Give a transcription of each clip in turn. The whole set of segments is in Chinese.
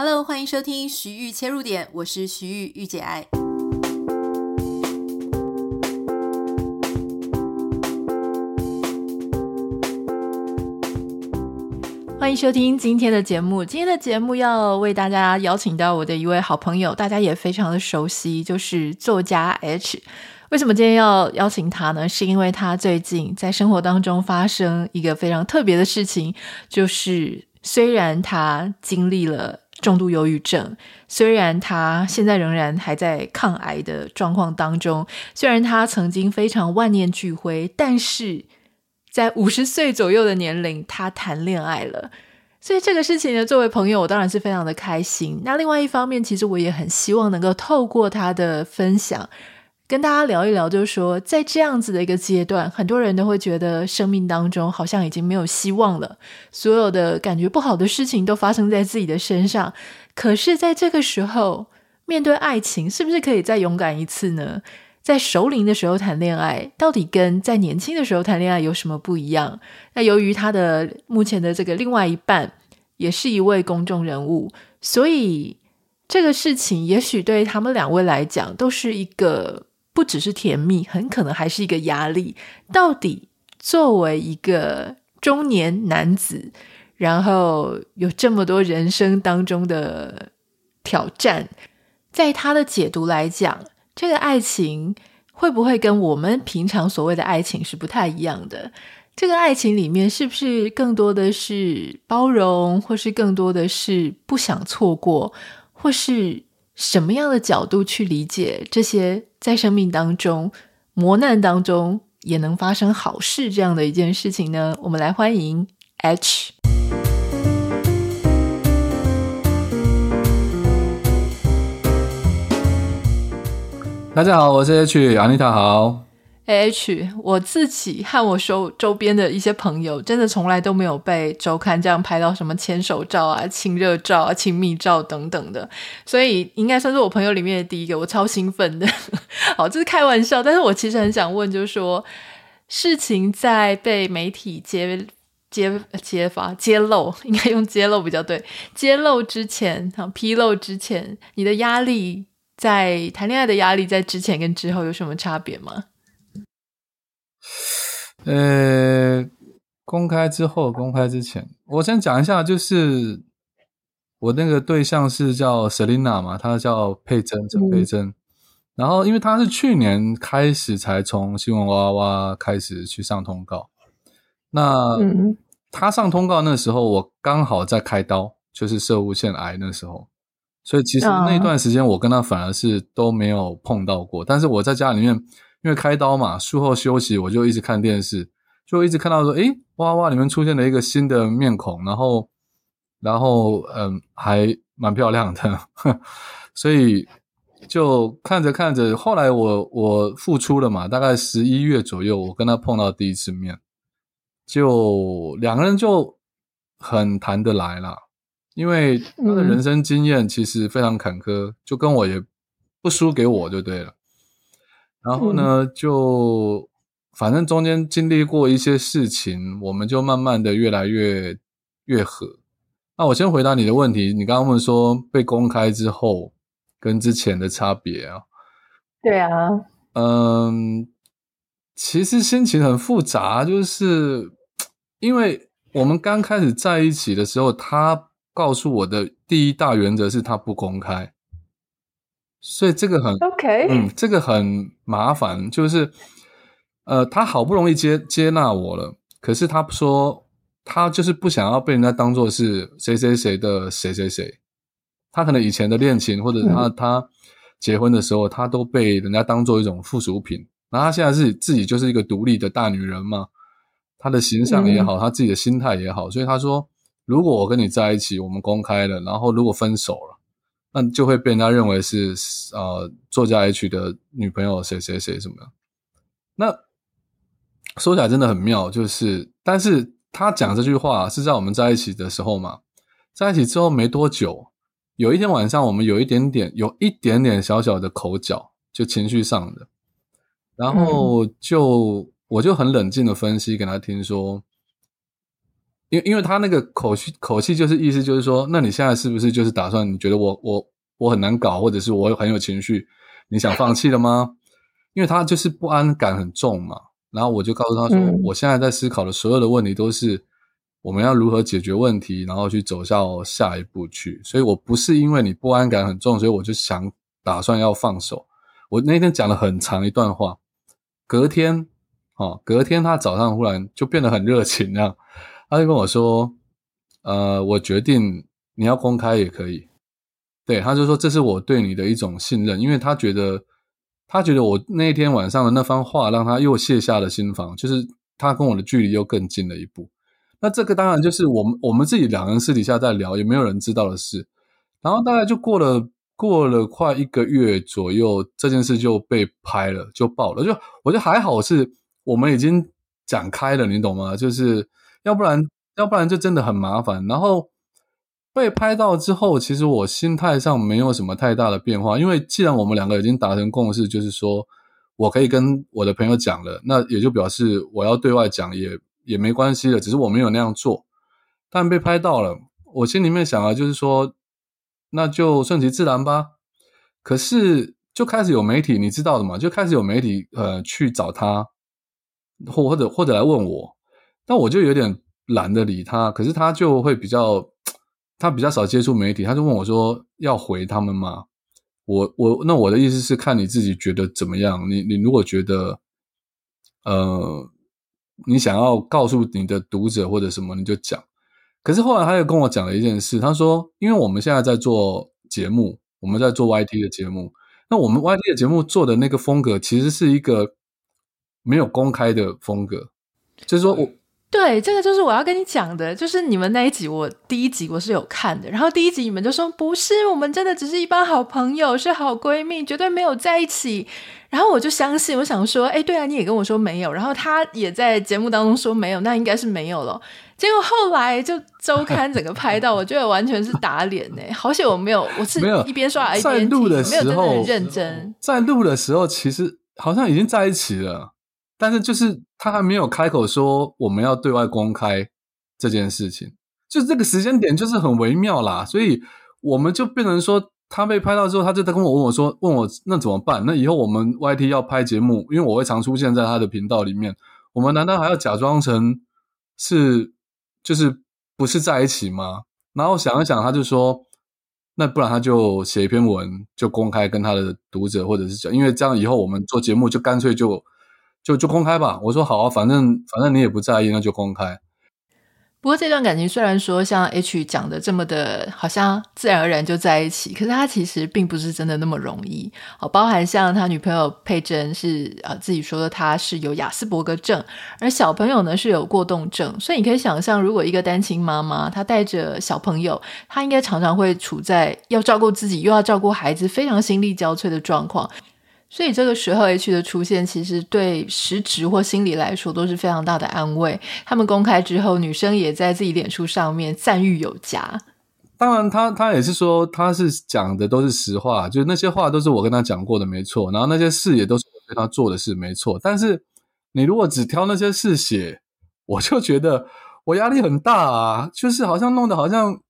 Hello，欢迎收听徐玉切入点，我是徐豫御姐爱。欢迎收听今天的节目。今天的节目要为大家邀请到我的一位好朋友，大家也非常的熟悉，就是作家 H。为什么今天要邀请他呢？是因为他最近在生活当中发生一个非常特别的事情，就是虽然他经历了。重度忧郁症，虽然他现在仍然还在抗癌的状况当中，虽然他曾经非常万念俱灰，但是在五十岁左右的年龄，他谈恋爱了。所以这个事情呢，作为朋友，我当然是非常的开心。那另外一方面，其实我也很希望能够透过他的分享。跟大家聊一聊，就是说，在这样子的一个阶段，很多人都会觉得生命当中好像已经没有希望了，所有的感觉不好的事情都发生在自己的身上。可是，在这个时候，面对爱情，是不是可以再勇敢一次呢？在熟龄的时候谈恋爱，到底跟在年轻的时候谈恋爱有什么不一样？那由于他的目前的这个另外一半也是一位公众人物，所以这个事情也许对他们两位来讲都是一个。不只是甜蜜，很可能还是一个压力。到底作为一个中年男子，然后有这么多人生当中的挑战，在他的解读来讲，这个爱情会不会跟我们平常所谓的爱情是不太一样的？这个爱情里面是不是更多的是包容，或是更多的是不想错过，或是？什么样的角度去理解这些在生命当中磨难当中也能发生好事这样的一件事情呢？我们来欢迎 H。大家好，我是 H，Anita 好。H，我自己和我周周边的一些朋友，真的从来都没有被周刊这样拍到什么牵手照啊、亲热照啊、亲密照等等的，所以应该算是我朋友里面的第一个，我超兴奋的。好，这是开玩笑，但是我其实很想问，就是说，事情在被媒体揭揭揭发、揭露，应该用揭露比较对，揭露之前，好，披露之前，你的压力在谈恋爱的压力，在之前跟之后有什么差别吗？呃，公开之后，公开之前，我先讲一下，就是我那个对象是叫 Selina 嘛，她叫佩珍，陈佩珍。嗯、然后，因为她是去年开始才从新闻哇哇哇开始去上通告，那她上通告那时候，我刚好在开刀，就是射物腺癌那时候，所以其实那段时间我跟她反而是都没有碰到过，但是我在家里面。因为开刀嘛，术后休息，我就一直看电视，就一直看到说，诶，哇哇里面出现了一个新的面孔，然后，然后，嗯，还蛮漂亮的，所以就看着看着，后来我我复出了嘛，大概十一月左右，我跟他碰到第一次面，就两个人就很谈得来了，因为他的人生经验其实非常坎坷，就跟我也不输给我就对了。然后呢，就反正中间经历过一些事情，我们就慢慢的越来越越合。那我先回答你的问题，你刚刚问说被公开之后跟之前的差别啊？对啊，嗯，其实心情很复杂，就是因为我们刚开始在一起的时候，他告诉我的第一大原则是他不公开。所以这个很 OK，嗯，这个很麻烦，就是，呃，他好不容易接接纳我了，可是他说他就是不想要被人家当做是谁谁谁的谁谁谁，他可能以前的恋情或者他、嗯、他结婚的时候，他都被人家当做一种附属品，然后他现在是自己就是一个独立的大女人嘛，她的形象也好，嗯、他自己的心态也好，所以他说，如果我跟你在一起，我们公开了，然后如果分手了。那就会被人家认为是呃作家 H 的女朋友谁谁谁什么的。那说起来真的很妙，就是但是他讲这句话是在我们在一起的时候嘛，在一起之后没多久，有一天晚上我们有一点点有一点点小小的口角，就情绪上的，然后就、嗯、我就很冷静的分析给他听说，因因为他那个口气口气就是意思就是说，那你现在是不是就是打算你觉得我我我很难搞，或者是我很有情绪，你想放弃了吗？因为他就是不安感很重嘛。然后我就告诉他说，嗯、我现在在思考的所有的问题都是我们要如何解决问题，然后去走向下一步去。所以我不是因为你不安感很重，所以我就想打算要放手。我那天讲了很长一段话，隔天，哦，隔天他早上忽然就变得很热情，这样，他就跟我说，呃，我决定你要公开也可以，对，他就说这是我对你的一种信任，因为他觉得，他觉得我那天晚上的那番话让他又卸下了心防，就是他跟我的距离又更近了一步。那这个当然就是我们我们自己两人私底下在聊，也没有人知道的事。然后大概就过了。过了快一个月左右，这件事就被拍了，就爆了。就我觉得还好，是我们已经展开了，你懂吗？就是要不然，要不然就真的很麻烦。然后被拍到之后，其实我心态上没有什么太大的变化，因为既然我们两个已经达成共识，就是说我可以跟我的朋友讲了，那也就表示我要对外讲也也没关系了，只是我没有那样做。但被拍到了，我心里面想啊，就是说。那就顺其自然吧。可是就开始有媒体，你知道的嘛？就开始有媒体呃去找他，或或者或者来问我，但我就有点懒得理他。可是他就会比较，他比较少接触媒体，他就问我说要回他们吗？我我那我的意思是看你自己觉得怎么样。你你如果觉得呃你想要告诉你的读者或者什么，你就讲。可是后来他又跟我讲了一件事，他说：“因为我们现在在做节目，我们在做 YT 的节目，那我们 YT 的节目做的那个风格，其实是一个没有公开的风格，就是说我。”对，这个就是我要跟你讲的，就是你们那一集，我第一集我是有看的，然后第一集你们就说不是，我们真的只是一帮好朋友，是好闺蜜，绝对没有在一起。然后我就相信，我想说，哎，对啊，你也跟我说没有，然后他也在节目当中说没有，那应该是没有了。结果后来就周刊整个拍到，我觉得完全是打脸呢。好险我没有，我是一边刷一边听，没有真的很认真。在录的时候，其实好像已经在一起了。但是就是他还没有开口说我们要对外公开这件事情，就这个时间点就是很微妙啦，所以我们就变成说他被拍到之后，他就在跟我问我说，问我那怎么办？那以后我们 YT 要拍节目，因为我会常出现在他的频道里面，我们难道还要假装成是就是不是在一起吗？然后想一想，他就说，那不然他就写一篇文就公开跟他的读者或者是讲，因为这样以后我们做节目就干脆就。就就公开吧，我说好啊，反正反正你也不在意，那就公开。不过这段感情虽然说像 H 讲的这么的，好像自然而然就在一起，可是他其实并不是真的那么容易。哦，包含像他女朋友佩珍是呃自己说的，他是有亚斯伯格症，而小朋友呢是有过动症，所以你可以想象，如果一个单亲妈妈她带着小朋友，她应该常常会处在要照顾自己又要照顾孩子，非常心力交瘁的状况。所以这个时候，H 的出现其实对实质或心理来说都是非常大的安慰。他们公开之后，女生也在自己脸书上面赞誉有加。当然他，他也是说，他是讲的都是实话，就是那些话都是我跟他讲过的，没错。然后那些事也都是我跟他做的事，没错。但是你如果只挑那些事写，我就觉得我压力很大啊，就是好像弄得好像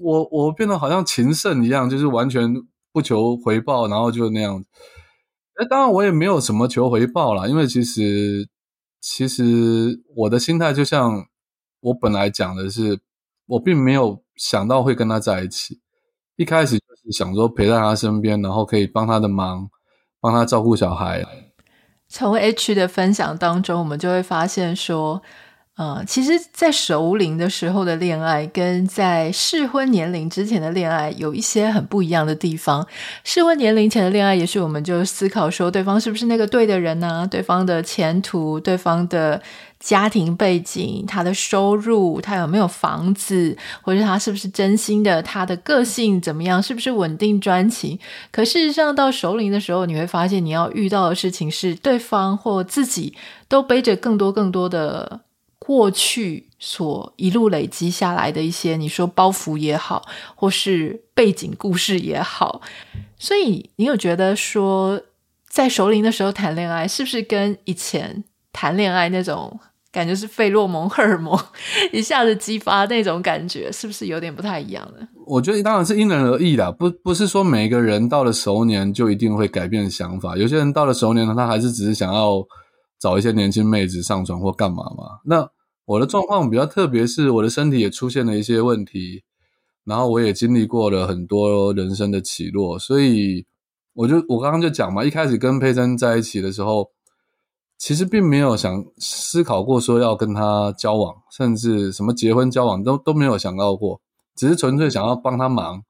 我我变得好像情圣一样，就是完全不求回报，然后就那样子。哎，当然我也没有什么求回报啦，因为其实其实我的心态就像我本来讲的是，我并没有想到会跟他在一起，一开始就是想说陪在他身边，然后可以帮他的忙，帮他照顾小孩。从 H 的分享当中，我们就会发现说。呃，其实，在熟龄的时候的恋爱，跟在适婚年龄之前的恋爱有一些很不一样的地方。适婚年龄前的恋爱，也许我们就思考说，对方是不是那个对的人呢？对方的前途，对方的家庭背景，他的收入，他有没有房子，或者他是不是真心的，他的个性怎么样，是不是稳定专情？可事实上，到熟龄的时候，你会发现，你要遇到的事情是，对方或自己都背着更多更多的。过去所一路累积下来的一些，你说包袱也好，或是背景故事也好，所以你有觉得说，在熟龄的时候谈恋爱，是不是跟以前谈恋爱那种感觉是费洛蒙、荷尔蒙一下子激发那种感觉，是不是有点不太一样呢？我觉得当然是因人而异啦，不不是说每个人到了熟年就一定会改变想法。有些人到了熟年呢，他还是只是想要找一些年轻妹子上床或干嘛嘛。那我的状况比较特别，是我的身体也出现了一些问题，然后我也经历过了很多人生的起落，所以我就我刚刚就讲嘛，一开始跟佩珍在一起的时候。其实并没有想思考过说要跟他交往，甚至什么结婚交往都都没有想到过，只是纯粹想要帮他忙，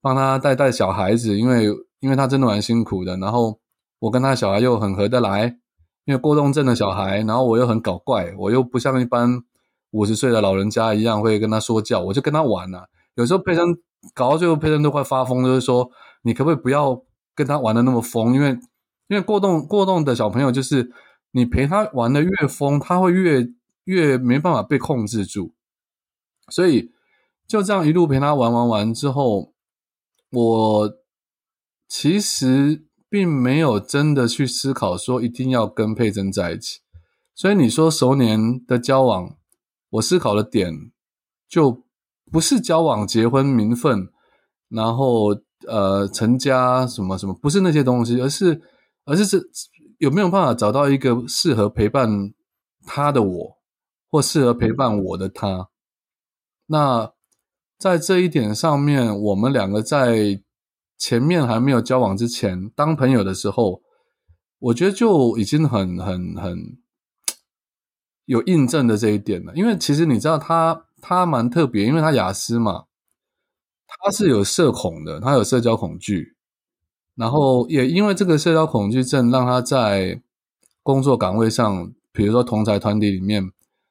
帮他带带小孩子，因为因为他真的蛮辛苦的。然后我跟他小孩又很合得来，因为过动症的小孩，然后我又很搞怪，我又不像一般五十岁的老人家一样会跟他说教，我就跟他玩啊。有时候佩珍搞到最后，佩珍都快发疯，就是说你可不可以不要跟他玩得那么疯？因为因为过动过动的小朋友就是。你陪他玩的越疯，他会越越没办法被控制住，所以就这样一路陪他玩玩玩之后，我其实并没有真的去思考说一定要跟佩珍在一起。所以你说熟年的交往，我思考的点就不是交往、结婚、名分，然后呃成家什么什么，不是那些东西，而是而是是。有没有办法找到一个适合陪伴他的我，或适合陪伴我的他？那在这一点上面，我们两个在前面还没有交往之前，当朋友的时候，我觉得就已经很很很有印证的这一点了。因为其实你知道他，他蛮特别，因为他雅思嘛，他是有社恐的，他有社交恐惧。然后也因为这个社交恐惧症，让他在工作岗位上，比如说同才团体里面，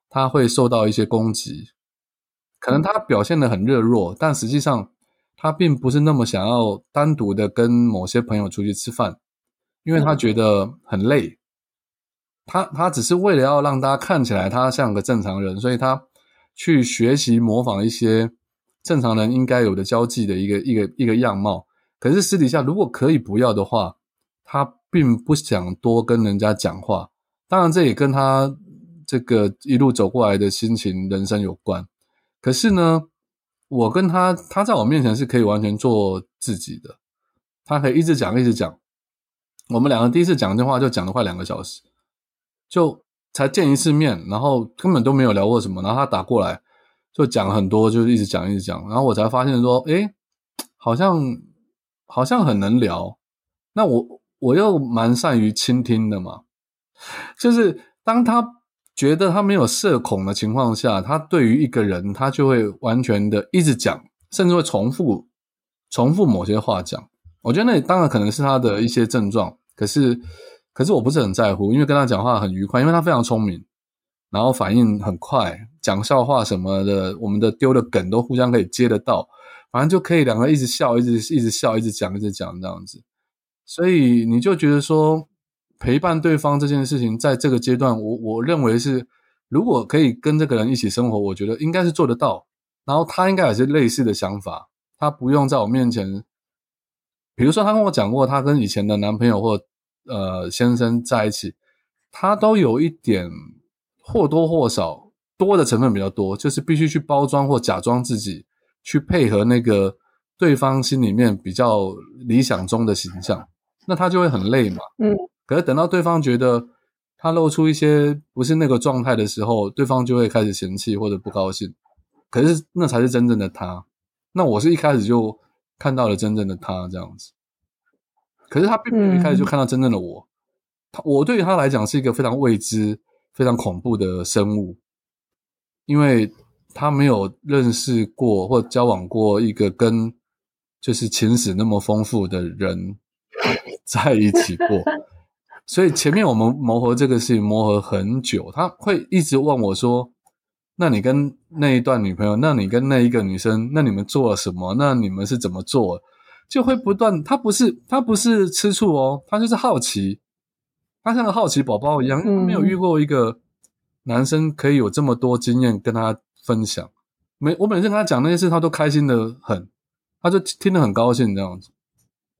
他会受到一些攻击。可能他表现的很热络，但实际上他并不是那么想要单独的跟某些朋友出去吃饭，因为他觉得很累。他他只是为了要让大家看起来他像个正常人，所以他去学习模仿一些正常人应该有的交际的一个一个一个样貌。可是私底下，如果可以不要的话，他并不想多跟人家讲话。当然，这也跟他这个一路走过来的心情、人生有关。可是呢，我跟他，他在我面前是可以完全做自己的，他可以一直讲，一直讲。我们两个第一次讲电话就讲了快两个小时，就才见一次面，然后根本都没有聊过什么。然后他打过来就讲很多，就是一直讲，一直讲。然后我才发现说，诶，好像。好像很能聊，那我我又蛮善于倾听的嘛，就是当他觉得他没有社恐的情况下，他对于一个人，他就会完全的一直讲，甚至会重复重复某些话讲。我觉得那当然可能是他的一些症状，可是可是我不是很在乎，因为跟他讲话很愉快，因为他非常聪明，然后反应很快，讲笑话什么的，我们的丢的梗都互相可以接得到。反正就可以两个一直笑，一直一直笑，一直讲，一直讲这样子。所以你就觉得说，陪伴对方这件事情，在这个阶段，我我认为是，如果可以跟这个人一起生活，我觉得应该是做得到。然后他应该也是类似的想法，他不用在我面前，比如说他跟我讲过，他跟以前的男朋友或呃先生在一起，他都有一点或多或少多的成分比较多，就是必须去包装或假装自己。去配合那个对方心里面比较理想中的形象，那他就会很累嘛。嗯。可是等到对方觉得他露出一些不是那个状态的时候，对方就会开始嫌弃或者不高兴。可是那才是真正的他。那我是一开始就看到了真正的他这样子。可是他并没有一开始就看到真正的我。他我对于他来讲是一个非常未知、非常恐怖的生物，因为。他没有认识过或交往过一个跟就是情史那么丰富的人 在一起过，所以前面我们磨合这个事情磨合很久，他会一直问我说：“那你跟那一段女朋友，那你跟那一个女生，那你们做了什么？那你们是怎么做？”就会不断，他不是他不是吃醋哦，他就是好奇，他像个好奇宝宝一样，没有遇过一个男生可以有这么多经验跟他。分享，每我每次跟他讲那些事，他都开心的很，他就听得很高兴这样子，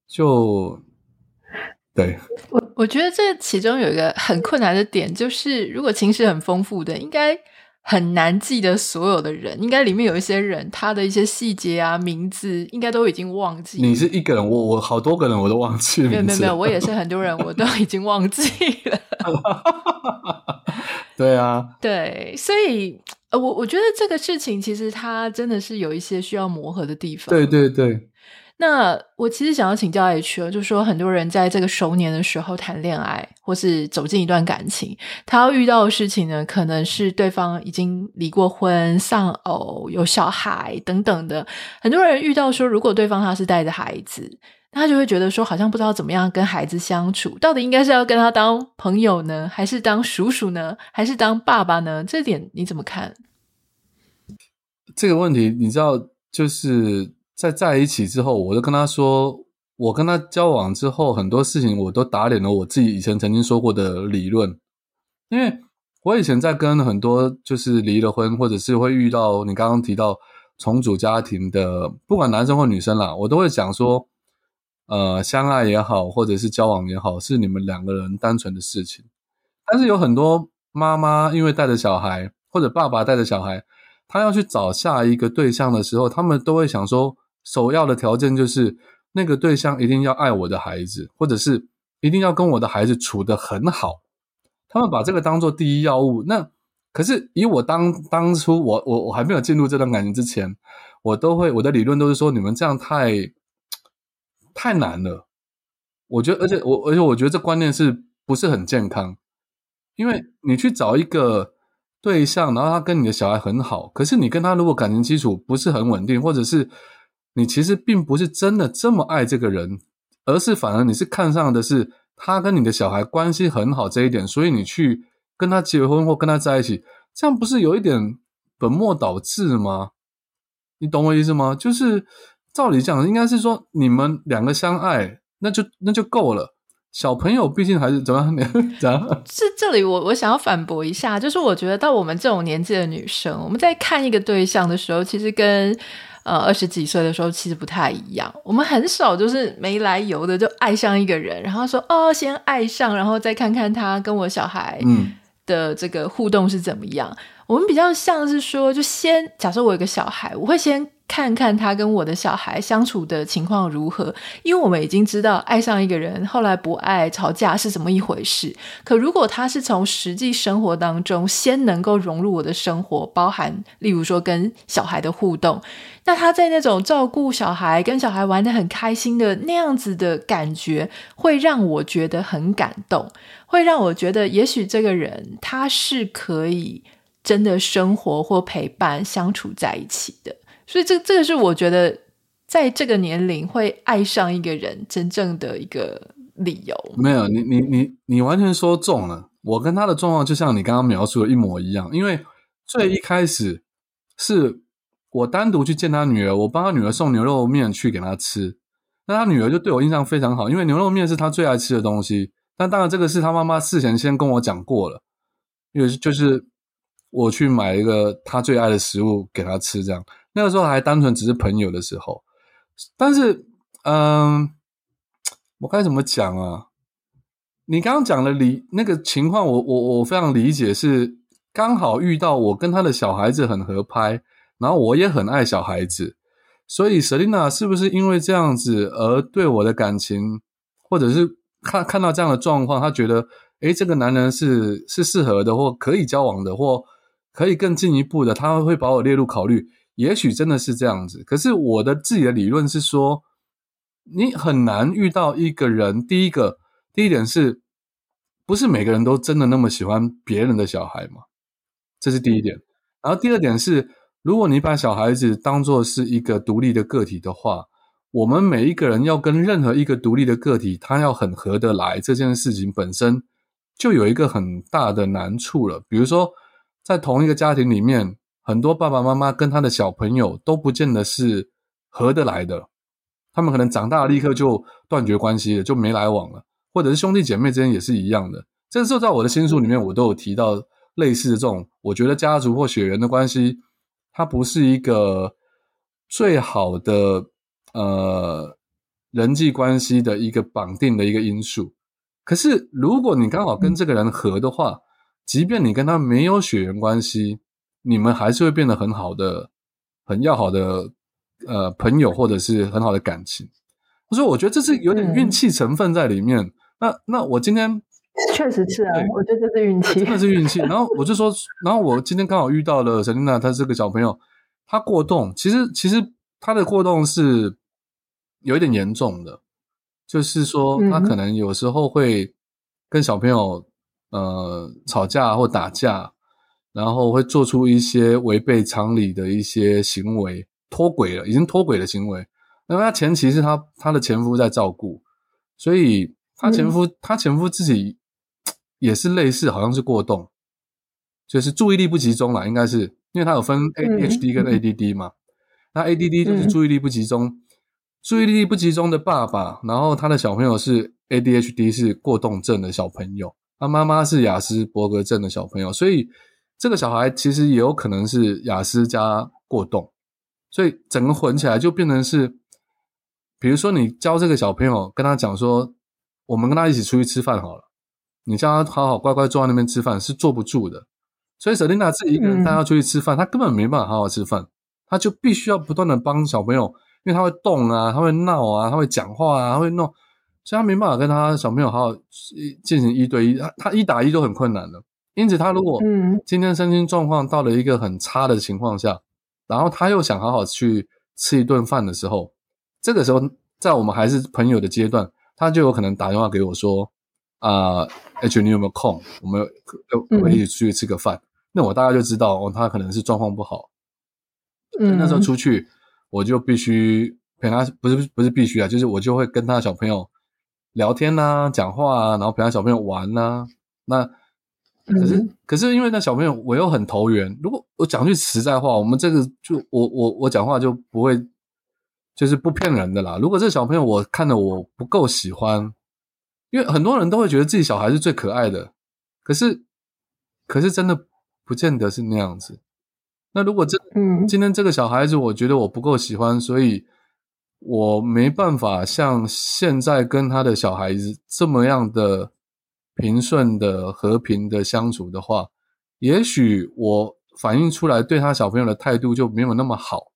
就对。我觉得这其中有一个很困难的点，就是如果情史很丰富的，应该很难记得所有的人。应该里面有一些人，他的一些细节啊、名字，应该都已经忘记。你是一个人，我我好多个人我都忘记了。没有没有没有，我也是很多人，我都已经忘记了。对啊，对，所以呃，我我觉得这个事情其实它真的是有一些需要磨合的地方。对对对。那我其实想要请教 H，就是说很多人在这个熟年的时候谈恋爱，或是走进一段感情，他要遇到的事情呢，可能是对方已经离过婚、丧偶、有小孩等等的。很多人遇到说，如果对方他是带着孩子，那他就会觉得说，好像不知道怎么样跟孩子相处，到底应该是要跟他当朋友呢，还是当叔叔呢，还是当爸爸呢？这点你怎么看？这个问题你知道，就是。在在一起之后，我就跟他说，我跟他交往之后，很多事情我都打脸了我自己以前曾经说过的理论。因为我以前在跟很多就是离了婚，或者是会遇到你刚刚提到重组家庭的，不管男生或女生啦，我都会讲说，呃，相爱也好，或者是交往也好，是你们两个人单纯的事情。但是有很多妈妈因为带着小孩，或者爸爸带着小孩，他要去找下一个对象的时候，他们都会想说。首要的条件就是那个对象一定要爱我的孩子，或者是一定要跟我的孩子处得很好。他们把这个当做第一要务。那可是以我当当初我我我还没有进入这段感情之前，我都会我的理论都是说，你们这样太太难了。我觉得，而且我而且我觉得这观念是不是很健康？因为你去找一个对象，然后他跟你的小孩很好，可是你跟他如果感情基础不是很稳定，或者是你其实并不是真的这么爱这个人，而是反而你是看上的是他跟你的小孩关系很好这一点，所以你去跟他结婚或跟他在一起，这样不是有一点本末倒置吗？你懂我意思吗？就是照理讲，应该是说你们两个相爱，那就那就够了。小朋友毕竟还是怎么样？怎样？是这里我我想要反驳一下，就是我觉得到我们这种年纪的女生，我们在看一个对象的时候，其实跟呃，二十几岁的时候其实不太一样。我们很少就是没来由的就爱上一个人，然后说哦，先爱上，然后再看看他跟我小孩的这个互动是怎么样。嗯。我们比较像是说，就先假设我有个小孩，我会先。看看他跟我的小孩相处的情况如何，因为我们已经知道爱上一个人，后来不爱吵架是怎么一回事。可如果他是从实际生活当中先能够融入我的生活，包含例如说跟小孩的互动，那他在那种照顾小孩、跟小孩玩得很开心的那样子的感觉，会让我觉得很感动，会让我觉得也许这个人他是可以真的生活或陪伴相处在一起的。所以这这个是我觉得在这个年龄会爱上一个人真正的一个理由。没有，你你你你完全说中了。我跟他的状况就像你刚刚描述的一模一样。因为最一开始是我单独去见他女儿，我帮他女儿送牛肉面去给他吃。那他女儿就对我印象非常好，因为牛肉面是他最爱吃的东西。但当然这个是他妈妈事前先跟我讲过了，因为就是我去买一个他最爱的食物给他吃，这样。那个时候还单纯只是朋友的时候，但是，嗯，我该怎么讲啊？你刚刚讲的理那个情况我，我我非常理解，是刚好遇到我跟他的小孩子很合拍，然后我也很爱小孩子，所以 Selina 是不是因为这样子而对我的感情，或者是看看到这样的状况，他觉得，诶，这个男人是是适合的，或可以交往的，或可以更进一步的，他会把我列入考虑。也许真的是这样子，可是我的自己的理论是说，你很难遇到一个人。第一个，第一点是，不是每个人都真的那么喜欢别人的小孩嘛？这是第一点。然后第二点是，如果你把小孩子当做是一个独立的个体的话，我们每一个人要跟任何一个独立的个体，他要很合得来，这件事情本身就有一个很大的难处了。比如说，在同一个家庭里面。很多爸爸妈妈跟他的小朋友都不见得是合得来的，他们可能长大立刻就断绝关系了，就没来往了，或者是兄弟姐妹之间也是一样的。这时候在我的新书里面，我都有提到类似的这种，我觉得家族或血缘的关系，它不是一个最好的呃人际关系的一个绑定的一个因素。可是如果你刚好跟这个人合的话，即便你跟他没有血缘关系，你们还是会变得很好的、很要好的呃朋友，或者是很好的感情。所以我觉得这是有点运气成分在里面。嗯、那那我今天确实是啊，我觉得这是运气，真的是运气。然后我就说，然后我今天刚好遇到了 Selina，她这个小朋友，她过动，其实其实她的过动是有一点严重的。就是说，他可能有时候会跟小朋友呃吵架或打架，然后会做出一些违背常理的一些行为，脱轨了，已经脱轨的行为。因为他前期是他他的前夫在照顾，所以他前夫他前夫自己也是类似，好像是过动，就是注意力不集中了，应该是因为他有分 ADHD 跟 ADD 嘛，那 ADD 就是注意力不集中。注意力不集中的爸爸，然后他的小朋友是 ADHD，是过动症的小朋友，他妈妈是雅斯伯格症的小朋友，所以这个小孩其实也有可能是雅思加过动，所以整个混起来就变成是，比如说你教这个小朋友，跟他讲说，我们跟他一起出去吃饭好了，你叫他好好乖乖坐在那边吃饭是坐不住的，所以 Selina 自己一个人带他出去吃饭，他根本没办法好好吃饭，他就必须要不断的帮小朋友。因为他会动啊，他会闹啊，他会讲话啊，他会弄，所以他没办法跟他小朋友好好进行一对一，他他一打一都很困难的。因此，他如果今天身心状况到了一个很差的情况下，然后他又想好好去吃一顿饭的时候，这个时候在我们还是朋友的阶段，他就有可能打电话给我说：“啊、呃，H，你有没有空？我们我们一起出去吃个饭。嗯”那我大概就知道哦，他可能是状况不好。嗯，那时候出去。我就必须陪他，不是不是必须啊，就是我就会跟他小朋友聊天呐、啊，讲话啊，然后陪他小朋友玩呐、啊。那可是、嗯、可是因为那小朋友我又很投缘，如果我讲句实在话，我们这个就我我我讲话就不会就是不骗人的啦。如果这小朋友我看的我不够喜欢，因为很多人都会觉得自己小孩是最可爱的，可是可是真的不见得是那样子。那如果这今天这个小孩子，我觉得我不够喜欢，所以我没办法像现在跟他的小孩子这么样的平顺的和平的相处的话，也许我反映出来对他小朋友的态度就没有那么好。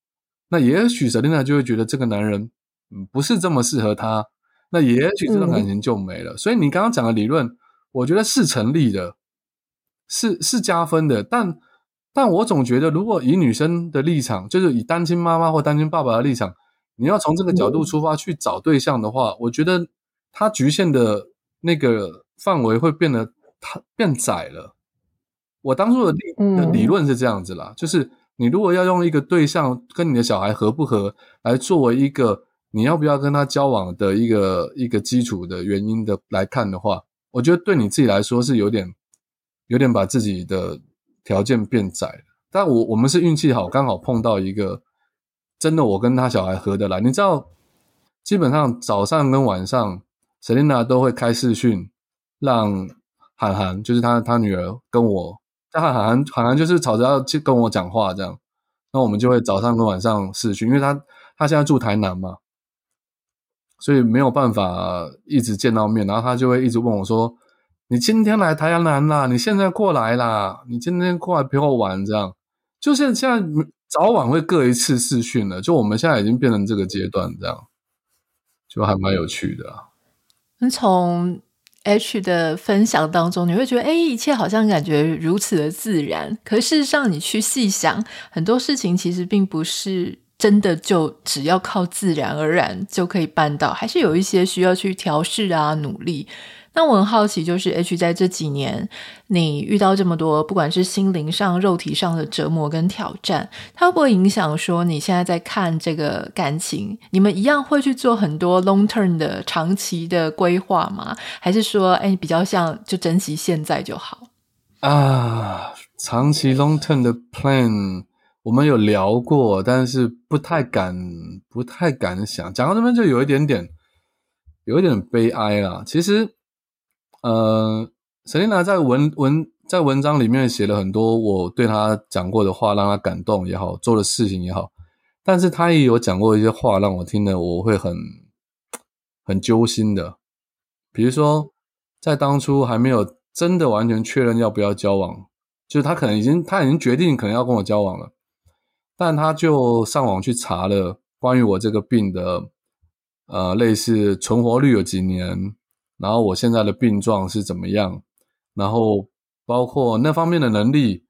那也许 Selina 就会觉得这个男人嗯不是这么适合他，那也许这段感情就没了。所以你刚刚讲的理论，我觉得是成立的，是是加分的，但。但我总觉得，如果以女生的立场，就是以单亲妈妈或单亲爸爸的立场，你要从这个角度出发去找对象的话，我觉得它局限的那个范围会变得它变窄了。我当初的理的理论是这样子啦，就是你如果要用一个对象跟你的小孩合不合来作为一个你要不要跟他交往的一个一个基础的原因的来看的话，我觉得对你自己来说是有点有点把自己的。条件变窄了，但我我们是运气好，刚好碰到一个真的我跟他小孩合得来。你知道，基本上早上跟晚上，Selina 都会开视讯，让涵涵就是他他女儿跟我，但涵涵涵涵就是吵着要去跟我讲话这样，那我们就会早上跟晚上视讯，因为他他现在住台南嘛，所以没有办法一直见到面，然后他就会一直问我说。你今天来台南啦？你现在过来啦？你今天过来陪我玩，这样就是现在早晚会各一次视讯了。就我们现在已经变成这个阶段，这样就还蛮有趣的啊。从 H 的分享当中，你会觉得，哎，一切好像感觉如此的自然。可事实上，你去细想，很多事情其实并不是真的就只要靠自然而然就可以办到，还是有一些需要去调试啊，努力。那我很好奇，就是 H 在这几年，你遇到这么多，不管是心灵上、肉体上的折磨跟挑战，它会不会影响说你现在在看这个感情？你们一样会去做很多 long term 的长期的规划吗？还是说，哎，比较像就珍惜现在就好？啊，长期 long term 的 plan 我们有聊过，但是不太敢，不太敢想。讲到这边就有一点点，有一点悲哀啦。其实。呃，Selina 在文文在文章里面写了很多我对他讲过的话，让他感动也好，做的事情也好。但是她也有讲过一些话，让我听了我会很很揪心的。比如说，在当初还没有真的完全确认要不要交往，就是他可能已经他已经决定可能要跟我交往了，但他就上网去查了关于我这个病的，呃，类似存活率有几年，然后我现在的病状是怎么样，然后包括那方面的能力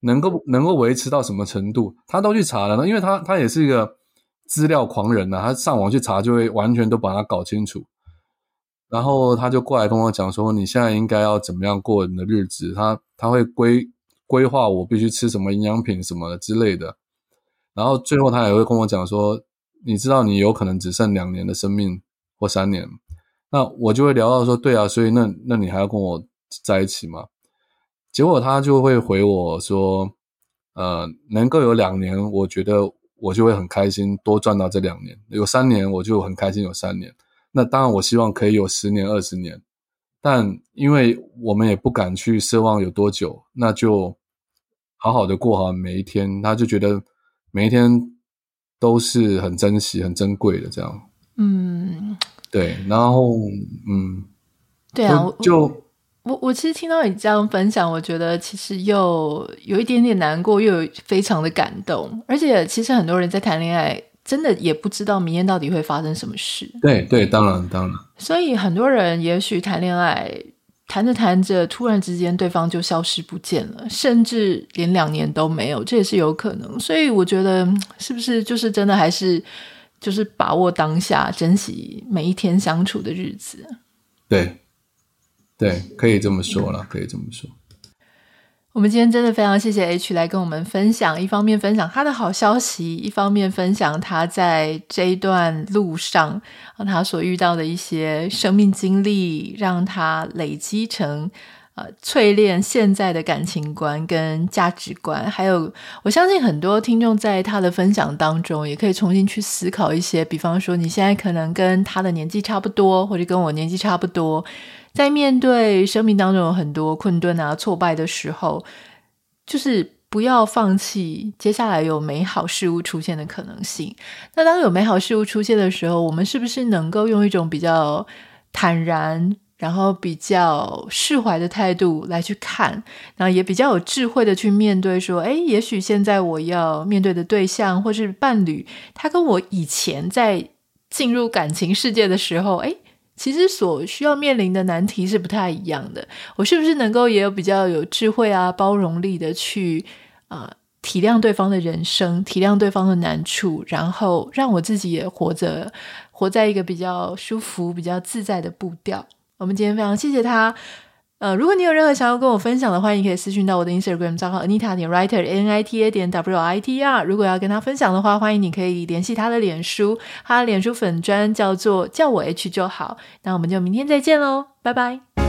能够能够维持到什么程度，他都去查了，因为他他也是一个资料狂人呐、他上网去查就会完全都把它搞清楚。然后他就过来跟我讲说：“你现在应该要怎么样过你的日子？”他他会规规划我必须吃什么营养品什么之类的。然后最后他也会跟我讲说：“你知道你有可能只剩两年的生命或三年。”那我就会聊到说：“对啊，所以那那你还要跟我在一起吗？”结果他就会回我说：“呃，能够有两年，我觉得我就会很开心，多赚到这两年；有三年，我就很开心，有三年。”那当然，我希望可以有十年、二十年，但因为我们也不敢去奢望有多久，那就好好的过好每一天。他就觉得每一天都是很珍惜、很珍贵的，这样。嗯，对。然后，嗯，对啊，就我我，其实听到你这样分享，我觉得其实又有一点点难过，又有非常的感动。而且，其实很多人在谈恋爱。真的也不知道明天到底会发生什么事。对对，当然当然。所以很多人也许谈恋爱，谈着谈着，突然之间对方就消失不见了，甚至连两年都没有，这也是有可能。所以我觉得，是不是就是真的还是就是把握当下，珍惜每一天相处的日子？对对，可以这么说了，可以这么说。我们今天真的非常谢谢 H 来跟我们分享，一方面分享他的好消息，一方面分享他在这一段路上他所遇到的一些生命经历，让他累积成呃淬炼现在的感情观跟价值观。还有，我相信很多听众在他的分享当中，也可以重新去思考一些，比方说你现在可能跟他的年纪差不多，或者跟我年纪差不多。在面对生命当中有很多困顿啊、挫败的时候，就是不要放弃，接下来有美好事物出现的可能性。那当有美好事物出现的时候，我们是不是能够用一种比较坦然，然后比较释怀的态度来去看，然后也比较有智慧的去面对，说：诶，也许现在我要面对的对象或是伴侣，他跟我以前在进入感情世界的时候，诶。其实所需要面临的难题是不太一样的。我是不是能够也有比较有智慧啊、包容力的去啊、体谅对方的人生，体谅对方的难处，然后让我自己也活着，活在一个比较舒服、比较自在的步调。我们今天非常谢谢他。呃，如果你有任何想要跟我分享的话，你可以私讯到我的 Instagram 账号 Anita 点 Writer N I T A 点 W I T R。如果要跟他分享的话，欢迎你可以联系他的脸书，他的脸书粉专叫做叫我 H 就好。那我们就明天再见喽，拜拜。